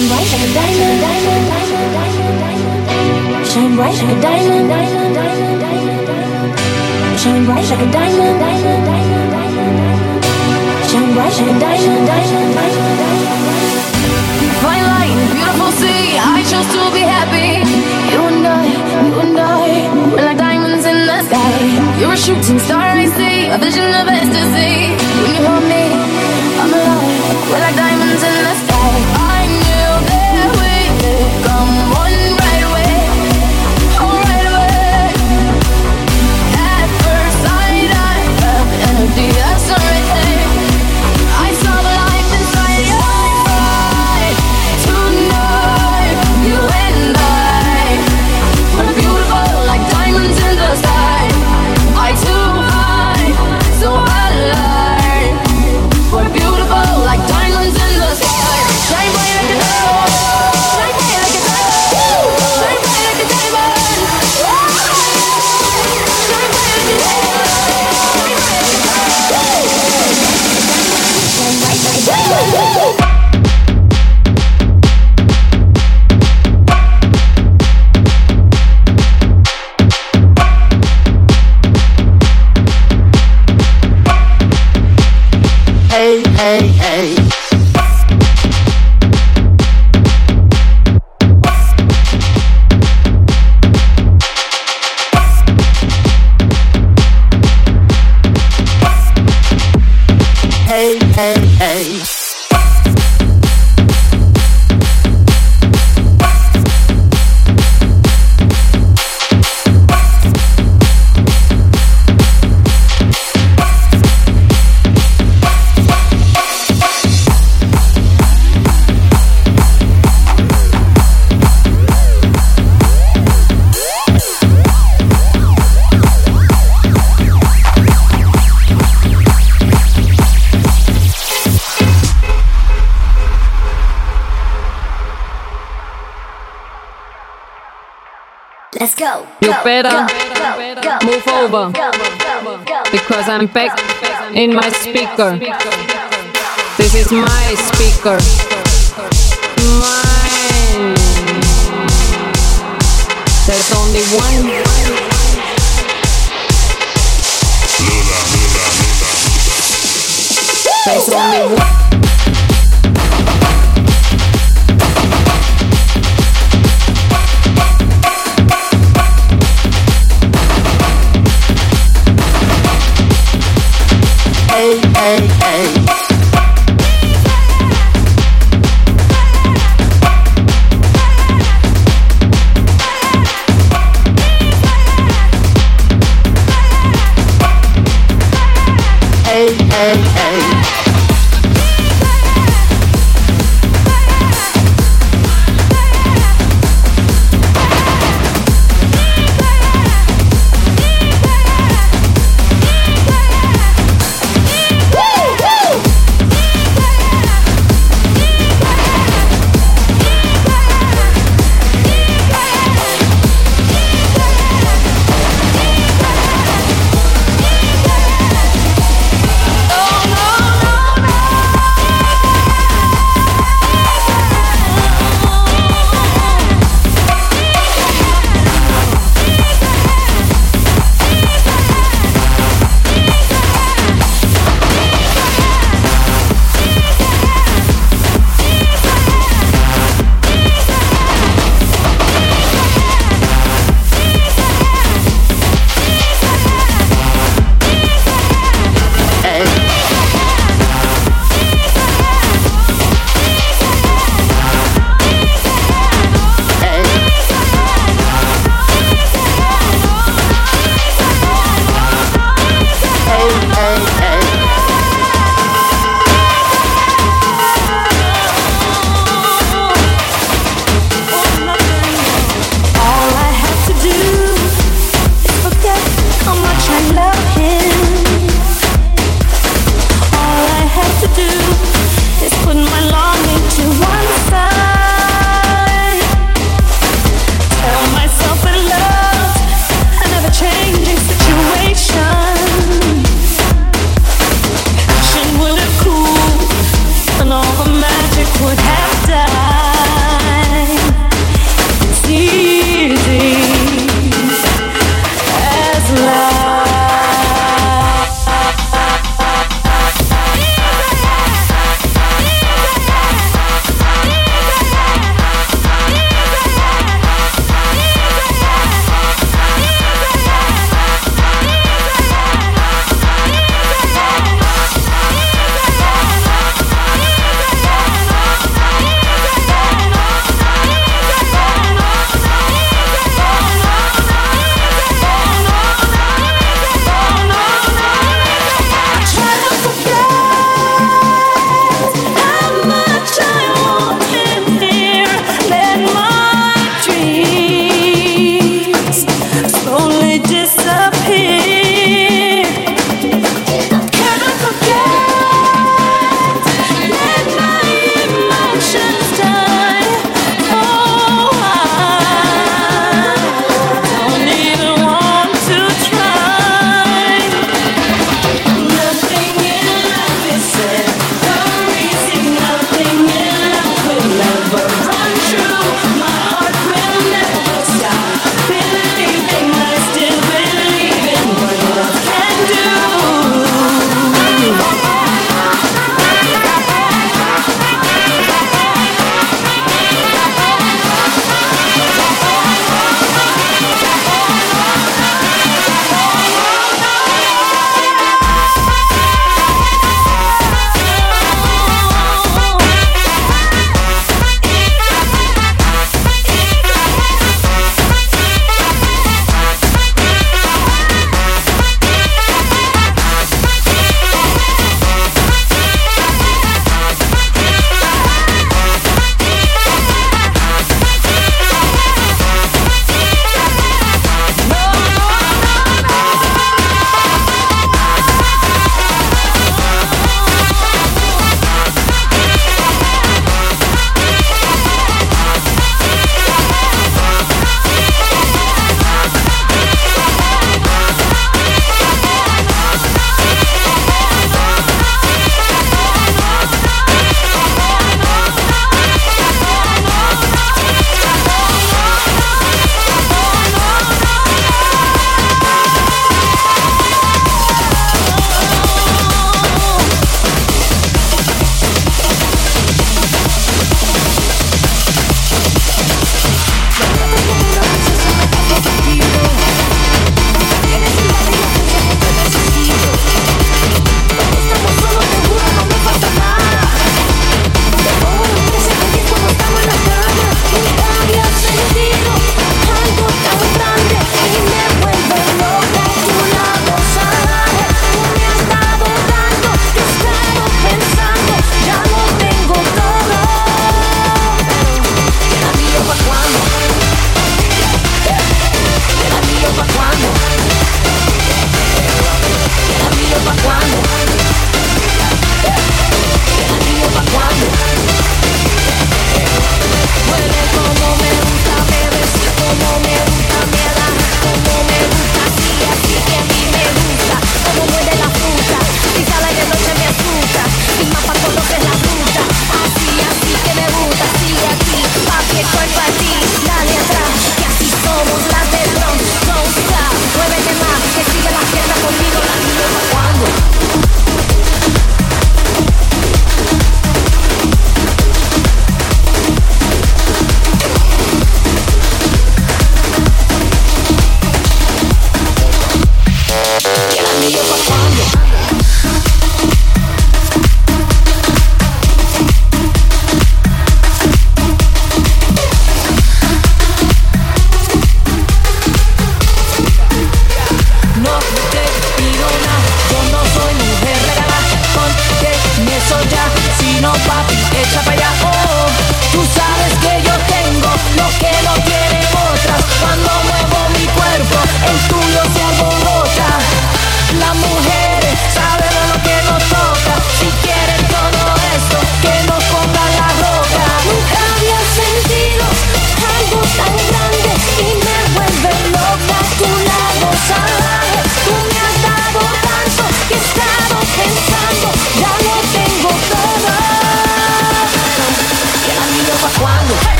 Shine bright like a diamond. Shine bright like a diamond. Shine bright like a diamond. Shine bright like a diamond. Fine light, beautiful sea. I chose to be happy. You and I, you and I, we're like diamonds in the sky. You're a shooting star I see, a vision of ecstasy. When you hold me, I'm alive. We're like diamonds in the sky. Hey. You better move over. because I'm back in my speaker. This is my speaker. Mine. There's only one. There's only one.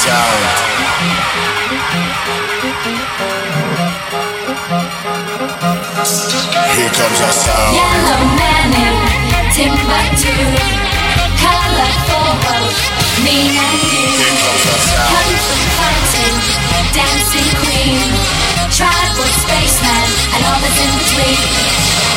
sound. Here comes our sound. Yellow man in Timbuktu, color for both me and you. Here comes our sound. Come from fighting, dancing queen, tribal spaceman, and all that's in between.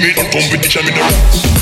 Intimate and competition in the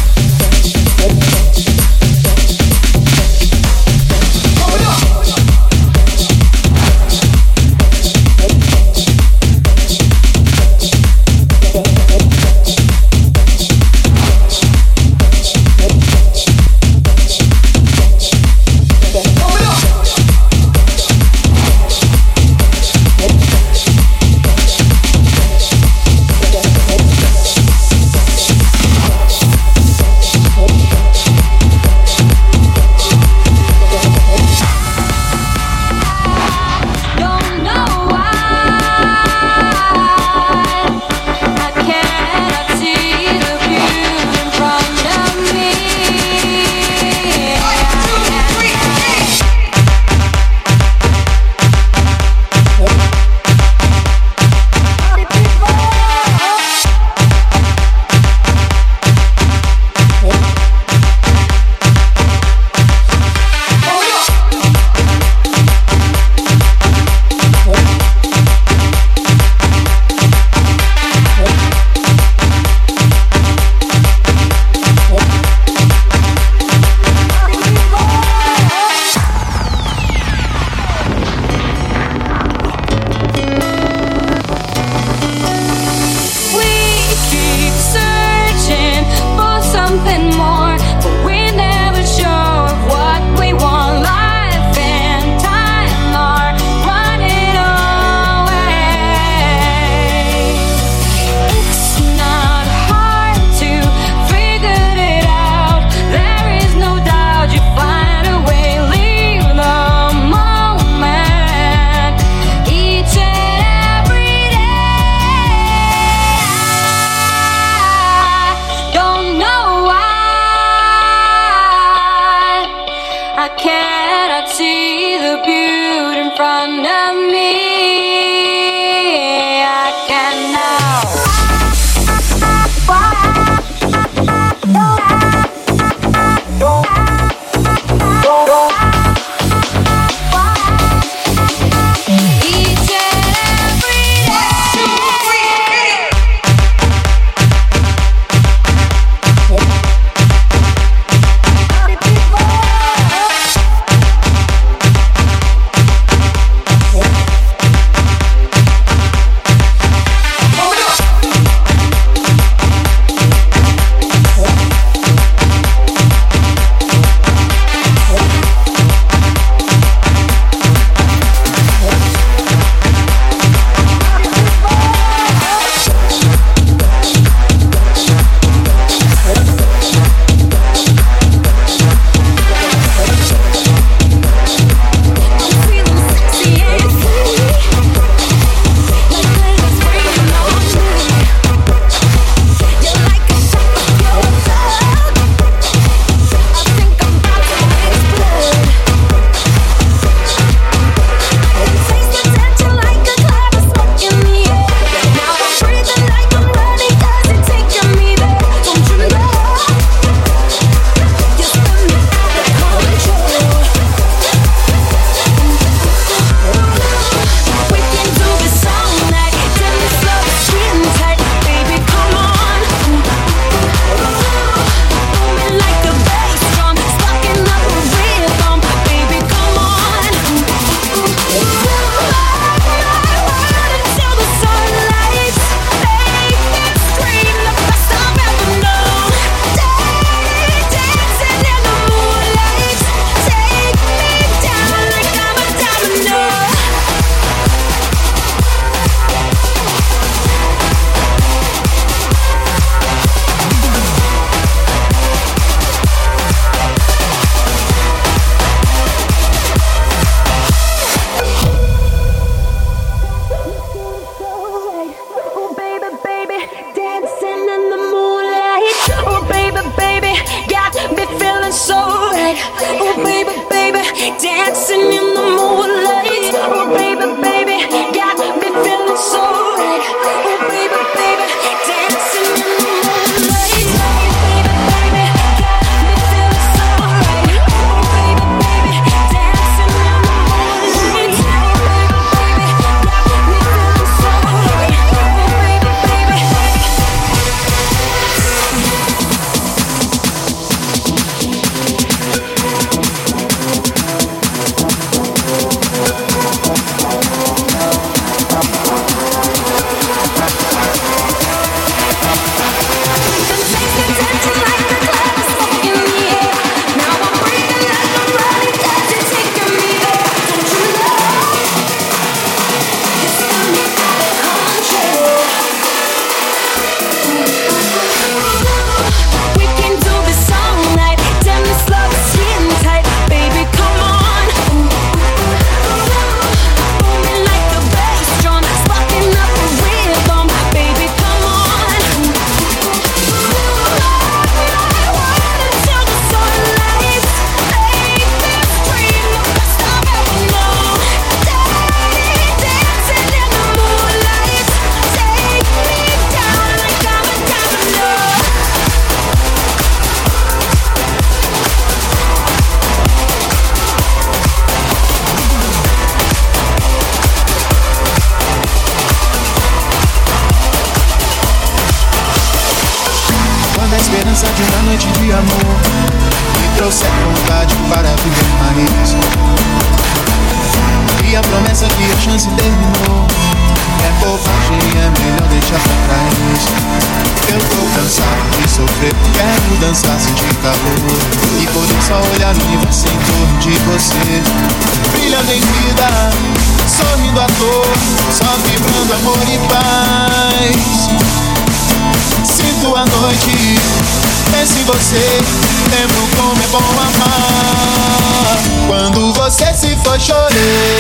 se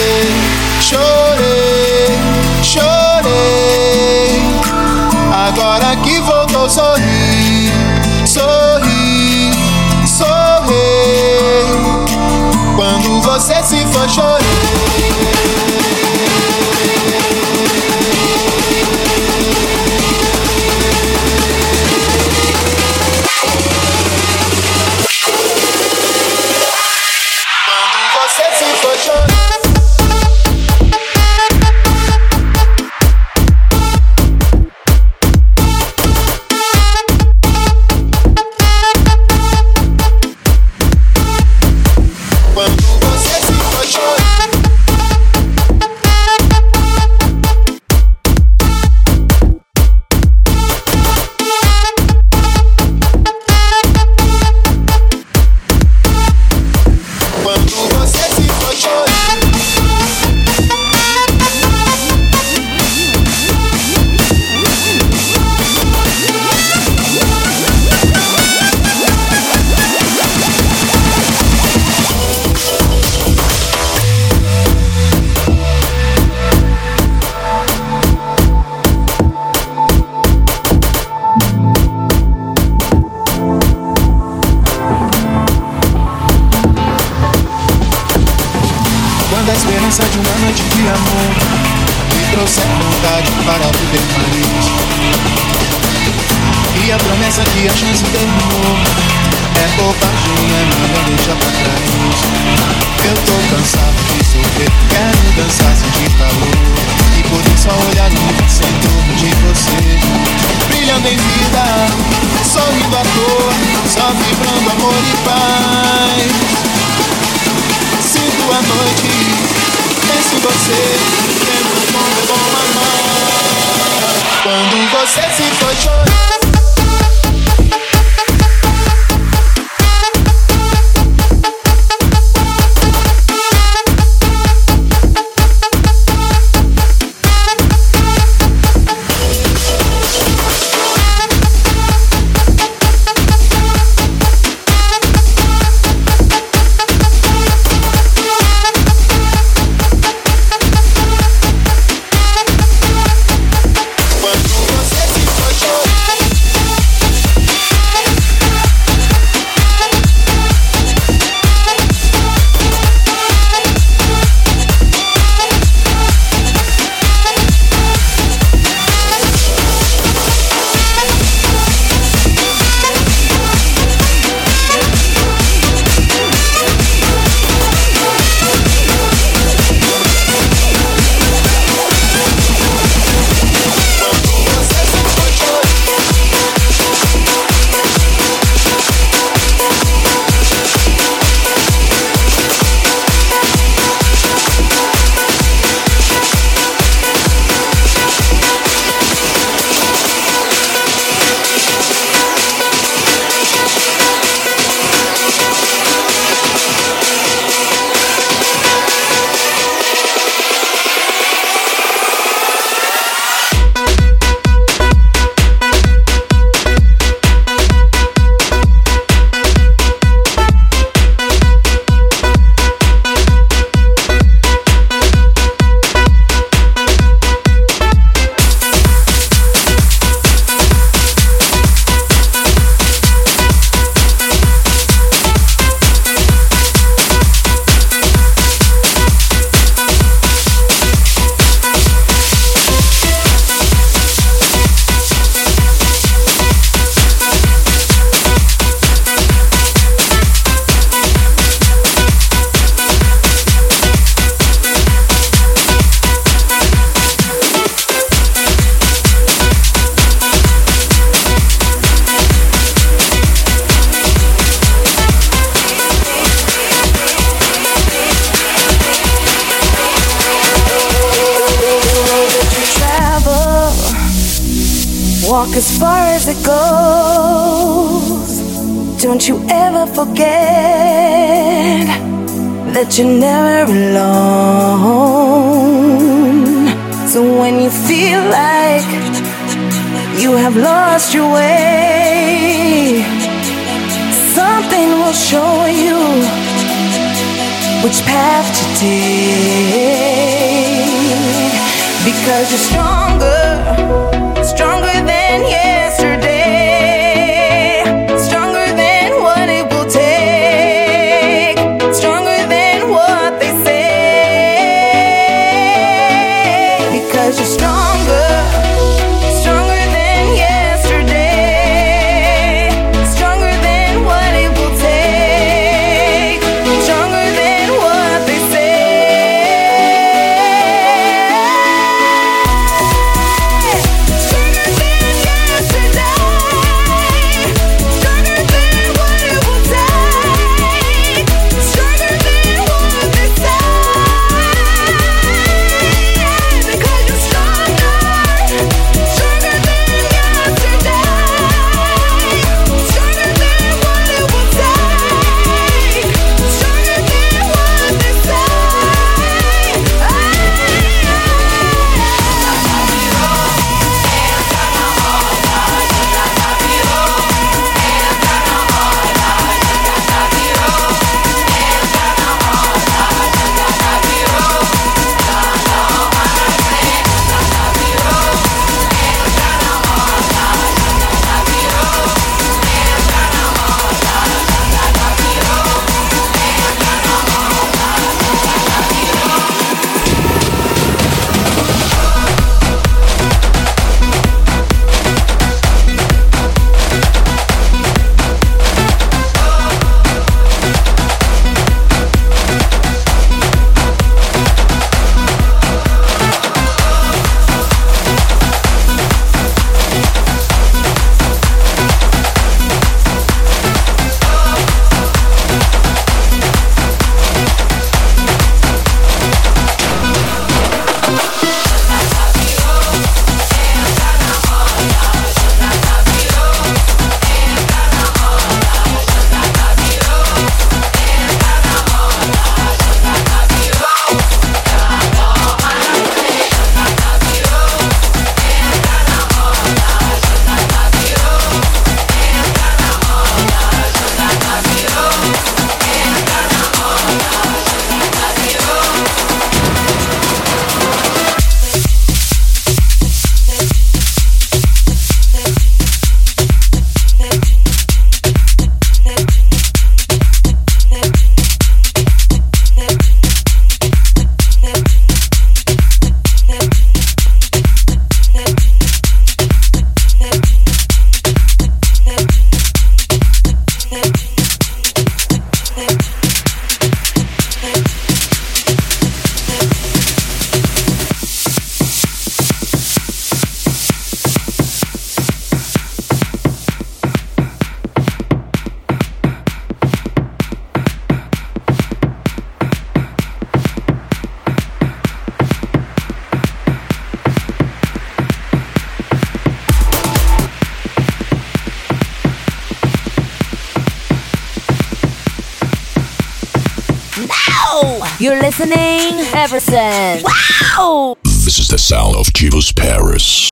listening ever since. Wow! This is the sound of Chivas Paris.